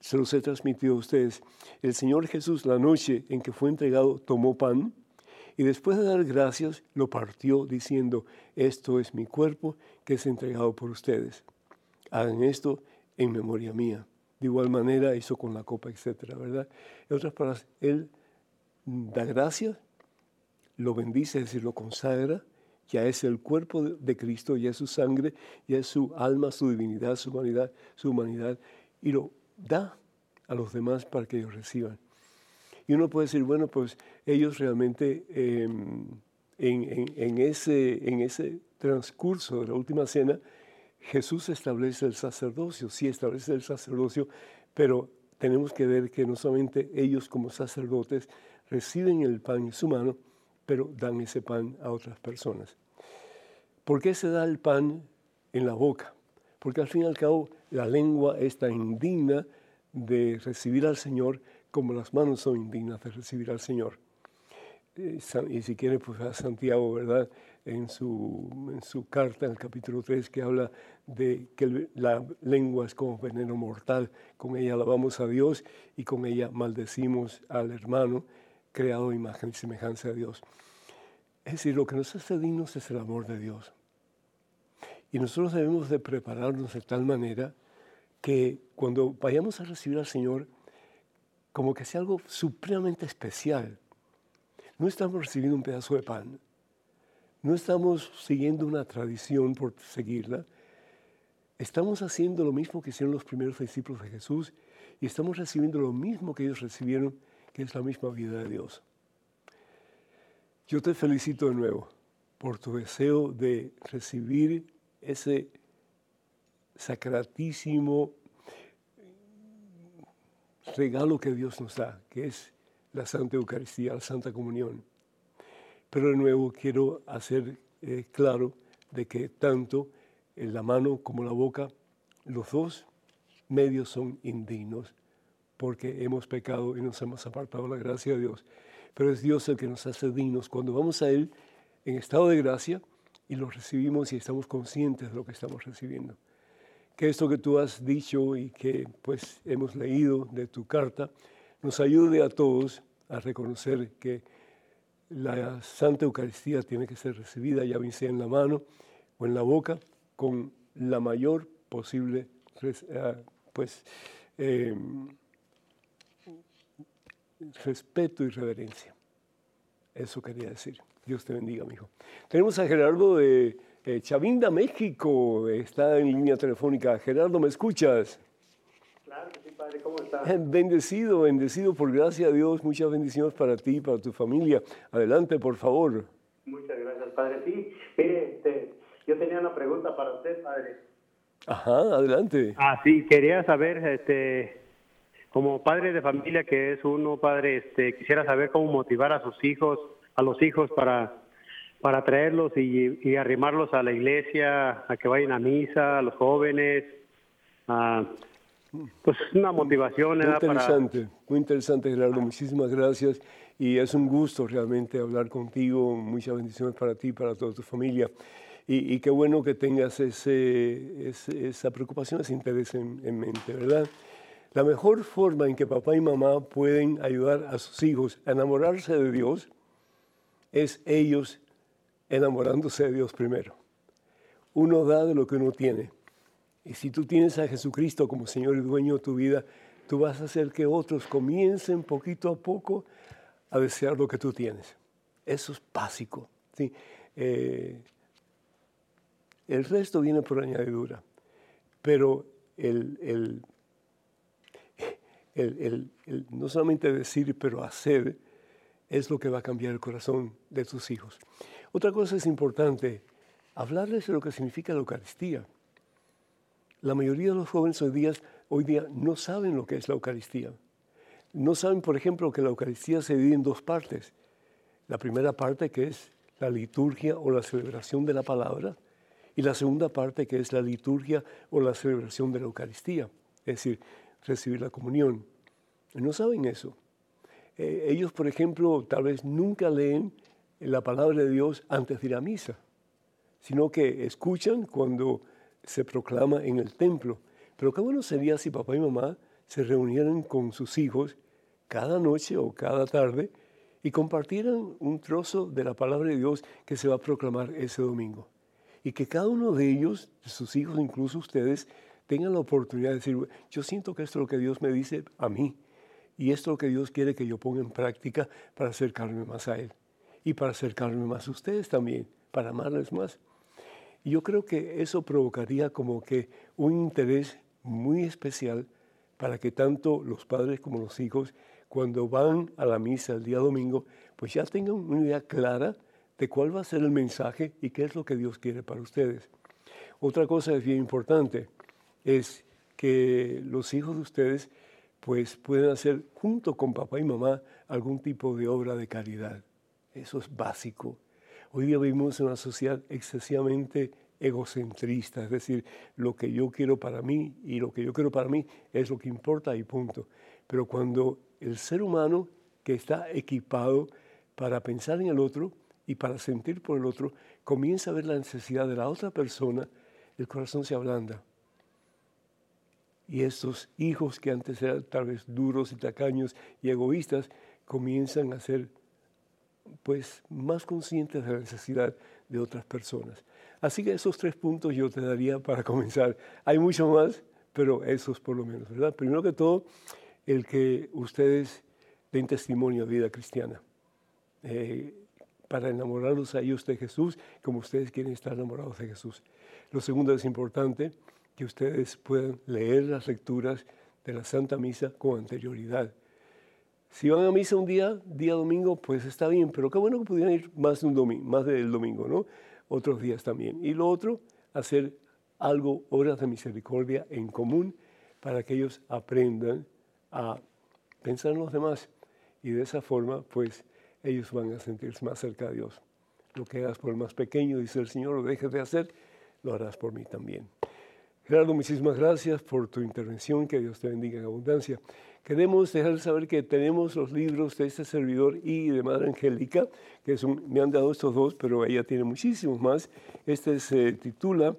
se los he transmitido a ustedes. El Señor Jesús, la noche en que fue entregado, tomó pan y después de dar gracias, lo partió diciendo, esto es mi cuerpo que es entregado por ustedes. Hagan esto en memoria mía. De igual manera hizo con la copa, etcétera, ¿verdad? En otras palabras, Él da gracias, lo bendice, es decir, lo consagra, ya es el cuerpo de Cristo, ya es su sangre, ya es su alma, su divinidad, su humanidad, su humanidad, y lo da a los demás para que ellos reciban. Y uno puede decir, bueno, pues ellos realmente em, en, ese, en ese transcurso de la última cena, Jesús establece el sacerdocio, sí establece el sacerdocio, pero tenemos que ver que no solamente ellos como sacerdotes reciben el pan en su mano, pero dan ese pan a otras personas. ¿Por qué se da el pan en la boca? Porque al fin y al cabo la lengua está indigna de recibir al Señor como las manos son indignas de recibir al Señor. Eh, y si quiere, pues a Santiago, ¿verdad? En su, en su carta, en el capítulo 3, que habla de que la lengua es como veneno mortal. Con ella alabamos a Dios y con ella maldecimos al hermano creado imagen y semejanza de Dios. Es decir, lo que nos hace dignos es el amor de Dios. Y nosotros debemos de prepararnos de tal manera que cuando vayamos a recibir al Señor, como que sea algo supremamente especial. No estamos recibiendo un pedazo de pan, no estamos siguiendo una tradición por seguirla, estamos haciendo lo mismo que hicieron los primeros discípulos de Jesús y estamos recibiendo lo mismo que ellos recibieron, que es la misma vida de Dios. Yo te felicito de nuevo por tu deseo de recibir ese sacratísimo regalo que Dios nos da, que es la Santa Eucaristía, la Santa Comunión. Pero de nuevo quiero hacer eh, claro de que tanto la mano como la boca, los dos medios son indignos porque hemos pecado y nos hemos apartado la gracia de Dios. Pero es Dios el que nos hace dignos cuando vamos a Él en estado de gracia y lo recibimos y estamos conscientes de lo que estamos recibiendo. Que esto que tú has dicho y que pues hemos leído de tu carta nos ayude a todos a reconocer que la Santa Eucaristía tiene que ser recibida, ya bien sea en la mano o en la boca, con la mayor posible eh, pues, em, respeto y reverencia. Eso quería decir. Dios te bendiga, mi hijo. Tenemos a Gerardo de eh, Chavinda, México. Está en línea telefónica. Gerardo, ¿me escuchas? Claro sí, padre. ¿Cómo estás? Bendecido, bendecido por gracia a Dios. Muchas bendiciones para ti y para tu familia. Adelante, por favor. Muchas gracias, padre. Sí, mire, este, yo tenía una pregunta para usted, padre. Ajá, adelante. Ah, sí, quería saber, este, como padre de familia que es uno, padre, este, quisiera saber cómo motivar a sus hijos, a los hijos para, para traerlos y, arrimarlos a la iglesia, a que vayan a misa, a los jóvenes, pues una motivación. Muy interesante, muy interesante Gerardo, muchísimas gracias y es un gusto realmente hablar contigo, muchas bendiciones para ti y para toda tu familia. Y, qué bueno que tengas ese, esa preocupación, ese interés en, en, mente, ¿verdad? La mejor forma en que papá y mamá pueden ayudar a sus hijos a enamorarse de Dios es ellos enamorándose de Dios primero. Uno da de lo que uno tiene. Y si tú tienes a Jesucristo como Señor y dueño de tu vida, tú vas a hacer que otros comiencen poquito a poco a desear lo que tú tienes. Eso es básico. ¿sí? Eh, el resto viene por añadidura. Pero el, no solamente decir, pero hacer, es lo que va a cambiar el corazón de tus hijos. Otra cosa es importante, hablarles de lo que significa la Eucaristía. La mayoría de los jóvenes hoy día, hoy día no saben lo que es la Eucaristía. No saben, por ejemplo, que la Eucaristía se divide en dos partes. La primera parte que es la liturgia o la celebración de la palabra y la segunda parte que es la liturgia o la celebración de la Eucaristía, es decir, recibir la comunión. No saben eso. Eh, ellos, por ejemplo, tal vez nunca leen la palabra de Dios antes de ir a misa, sino que escuchan cuando se proclama en el templo. Pero qué bueno sería si papá y mamá se reunieran con sus hijos cada noche o cada tarde y compartieran un trozo de la palabra de Dios que se va a proclamar ese domingo y que cada uno de ellos, sus hijos, incluso ustedes, tengan la oportunidad de decir, yo siento que esto es lo que Dios me dice a mí y esto es lo que Dios quiere que yo ponga en práctica para acercarme más a Él y para acercarme más a ustedes también, para amarles más. Y yo creo que eso provocaría como que un interés muy especial para que tanto los padres como los hijos, cuando van a la misa el día domingo, pues ya tengan una idea clara de cuál va a ser el mensaje y qué es lo que Dios quiere para ustedes. Otra cosa es bien importante, es que los hijos de ustedes pues pueden hacer junto con papá y mamá algún tipo de obra de caridad. Eso es básico. Hoy día vivimos en una sociedad excesivamente egocentrista, es decir, lo que yo quiero para mí y lo que yo quiero para mí es lo que importa y punto. Pero cuando el ser humano que está equipado para pensar en el otro, y para sentir por el otro, comienza a ver la necesidad de la otra persona, el corazón se ablanda. Y estos hijos que antes eran tal vez duros y tacaños y egoístas, comienzan a ser pues más conscientes de la necesidad de otras personas. Así que esos tres puntos yo te daría para comenzar. Hay mucho más, pero esos por lo menos, ¿verdad? Primero que todo, el que ustedes den testimonio de vida cristiana. Eh, para enamorarlos a ellos de Jesús como ustedes quieren estar enamorados de Jesús. Lo segundo es importante que ustedes puedan leer las lecturas de la Santa Misa con anterioridad. Si van a misa un día, día domingo, pues está bien, pero qué bueno que pudieran ir más, de un domingo, más del domingo, ¿no? Otros días también. Y lo otro, hacer algo, obras de misericordia en común, para que ellos aprendan a pensar en los demás. Y de esa forma, pues, ellos van a sentirse más cerca de Dios. Lo que hagas por el más pequeño, dice el Señor, lo dejes de hacer, lo harás por mí también. Gerardo, muchísimas gracias por tu intervención, que Dios te bendiga en abundancia. Queremos dejar saber que tenemos los libros de este servidor y de Madre Angélica, que me han dado estos dos, pero ella tiene muchísimos más. Este se titula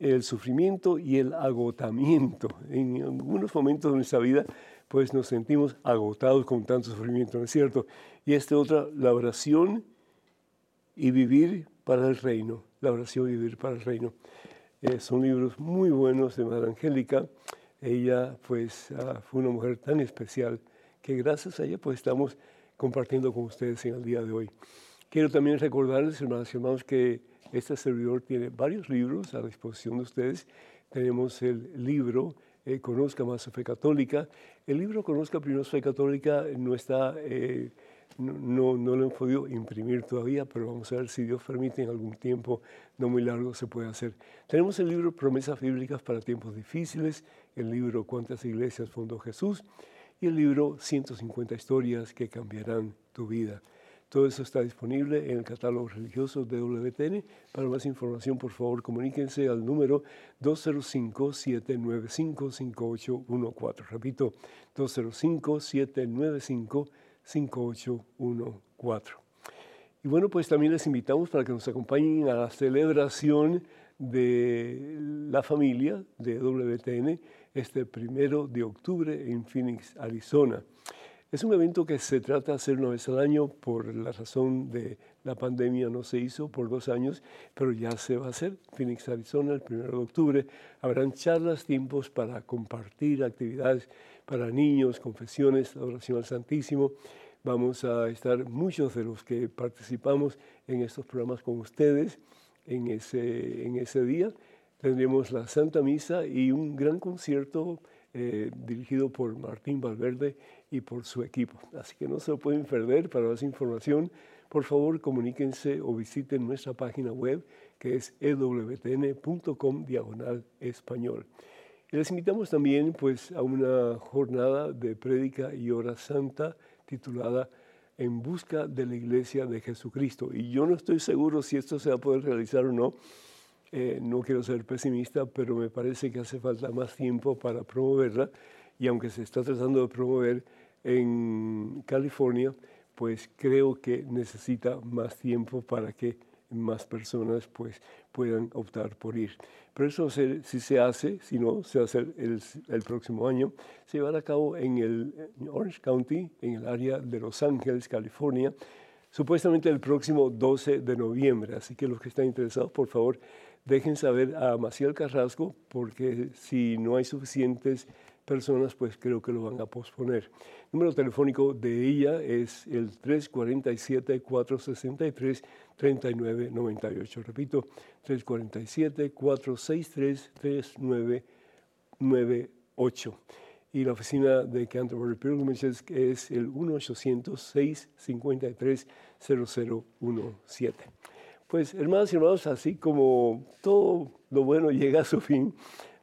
El sufrimiento y el agotamiento. En algunos momentos de nuestra vida, pues nos sentimos agotados con tanto sufrimiento, ¿no es cierto? Y este otra, la oración y vivir para el reino. La oración y vivir para el reino. Eh, son libros muy buenos de Madre Angélica. Ella pues ah, fue una mujer tan especial que gracias a ella pues estamos compartiendo con ustedes en el día de hoy. Quiero también recordarles, hermanos y hermanos, que este servidor tiene varios libros a disposición de ustedes. Tenemos el libro eh, Conozca más su fe católica. El libro Conozca primero su fe católica no está... Eh, no, no, lo hemos podido imprimir todavía, pero vamos a ver si Dios permite en algún tiempo no muy largo se puede hacer. Tenemos el libro Promesas Bíblicas para tiempos difíciles, el libro Cuántas iglesias fundó Jesús y el libro 150 historias que cambiarán tu vida. Todo eso está disponible en el catálogo religioso de WTN. Para más información, por favor, comuníquense al número 205-795-5814. Repito, 205-795-5814. 5814. Y bueno, pues también les invitamos para que nos acompañen a la celebración de la familia de WTN este primero de octubre en Phoenix, Arizona. Es un evento que se trata de hacer una vez al año por la razón de la pandemia no se hizo por dos años, pero ya se va a hacer. Phoenix, Arizona, el primero de octubre. Habrán charlas, tiempos para compartir actividades para niños, confesiones, adoración al Santísimo. Vamos a estar muchos de los que participamos en estos programas con ustedes en ese, en ese día. Tendremos la Santa Misa y un gran concierto eh, dirigido por Martín Valverde y por su equipo. Así que no se lo pueden perder. Para más información, por favor, comuníquense o visiten nuestra página web que es ewtn.com diagonal español les invitamos también pues, a una jornada de prédica y hora santa titulada En busca de la iglesia de Jesucristo. Y yo no estoy seguro si esto se va a poder realizar o no. Eh, no quiero ser pesimista, pero me parece que hace falta más tiempo para promoverla. Y aunque se está tratando de promover en California, pues creo que necesita más tiempo para que más personas pues, puedan optar por ir. Pero eso si se hace, si no, se hacer el, próximo año, se llevará a cabo en el Orange County, en el área de Los Ángeles, California, supuestamente el próximo 12 de noviembre. Así que los que están interesados, por favor, dejen saber a Maciel Carrasco, porque si no hay suficientes personas, pues creo que lo van a posponer. El número telefónico de ella es el 347-463-3998. Repito, 347-463-3998. Y la oficina de Canterbury Pilgrimages es el 1-800-653-0017. Pues hermanos y hermanos, así como todo lo bueno llega a su fin,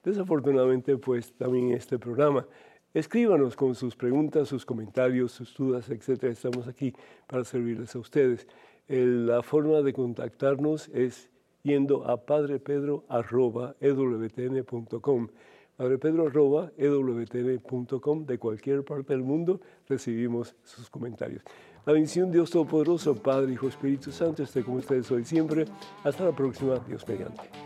Desafortunadamente, pues también este programa. Escríbanos con sus preguntas, sus comentarios, sus dudas, etcétera. Estamos aquí para servirles a ustedes. la forma de contactarnos es yendo a padrepedro.ewtn.com. padrepedro.ewtn.com. De cualquier parte del mundo recibimos sus comentarios. La bendición Dios Todopoderoso, Padre, Hijo, Espíritu Santo, esté con ustedes hoy siempre. Hasta la próxima, Dios mediante.